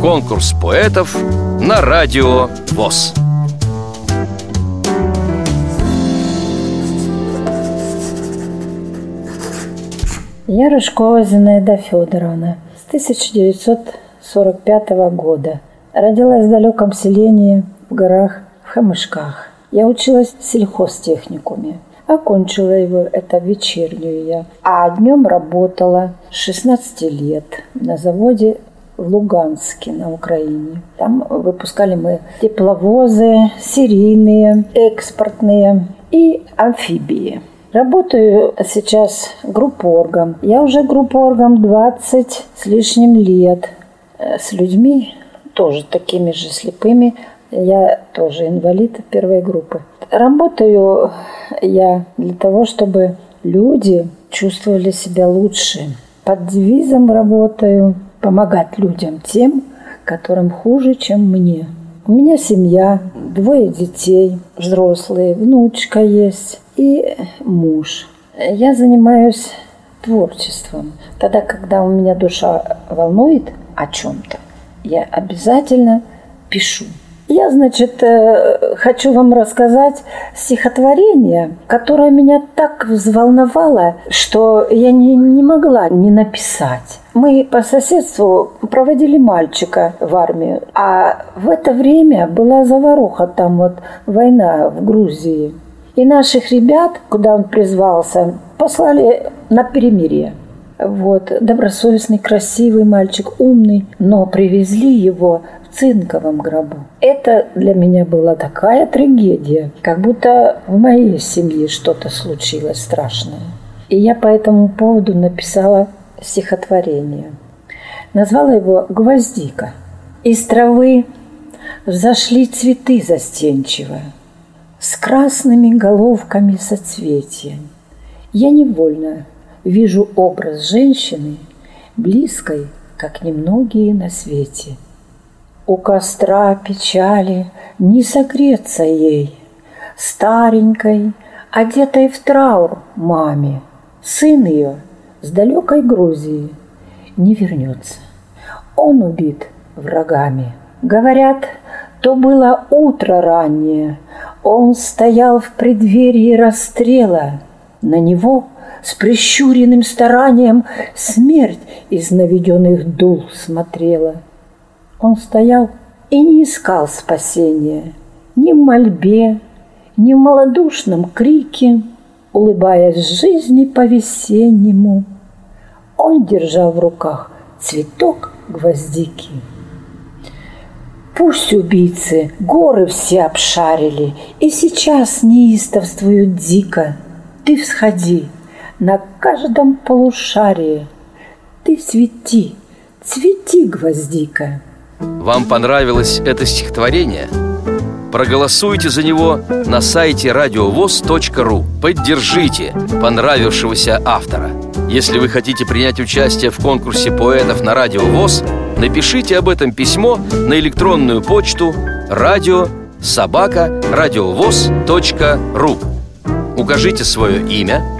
Конкурс поэтов на радио ВОЗ. Я Рыжкова Зинаида Федоровна с 1945 года. Родилась в далеком селении в горах в Хамышках. Я училась в сельхозтехникуме. Окончила его, это вечернюю я. А днем работала 16 лет на заводе в Луганске на Украине. Там выпускали мы тепловозы, серийные, экспортные и амфибии. Работаю сейчас группоргом. Я уже группоргом 20 с лишним лет. Э, с людьми тоже такими же слепыми. Я тоже инвалид первой группы. Работаю я для того, чтобы люди чувствовали себя лучше. Под девизом работаю помогать людям тем, которым хуже, чем мне. У меня семья, двое детей, взрослые, внучка есть и муж. Я занимаюсь творчеством. Тогда, когда у меня душа волнует о чем-то, я обязательно пишу. Я, значит, э, хочу вам рассказать стихотворение, которое меня так взволновало, что я не, не могла не написать. Мы по соседству проводили мальчика в армию, а в это время была заваруха, там вот война в Грузии. И наших ребят, куда он призвался, послали на перемирие. Вот, добросовестный, красивый мальчик, умный, но привезли его в цинковом гробу. Это для меня была такая трагедия, как будто в моей семье что-то случилось страшное. И я по этому поводу написала стихотворение. Назвала его «Гвоздика». Из травы взошли цветы застенчиво, С красными головками соцветия. Я невольно вижу образ женщины, Близкой, как немногие на свете – у костра печали не согреться ей, Старенькой, одетой в траур маме. Сын ее с далекой Грузии не вернется. Он убит врагами. Говорят, то было утро раннее. Он стоял в преддверии расстрела. На него с прищуренным старанием смерть из наведенных дул смотрела – он стоял и не искал спасения ни в мольбе, ни в малодушном крике, улыбаясь жизни по-весеннему. Он держал в руках цветок гвоздики. Пусть убийцы горы все обшарили И сейчас неистовствуют дико. Ты всходи на каждом полушарии, Ты свети, цвети, гвоздика. Вам понравилось это стихотворение? Проголосуйте за него на сайте радиовоз.ру Поддержите понравившегося автора Если вы хотите принять участие в конкурсе поэтов на Радио ВОЗ Напишите об этом письмо на электронную почту радио собака радиовоз.ру Укажите свое имя,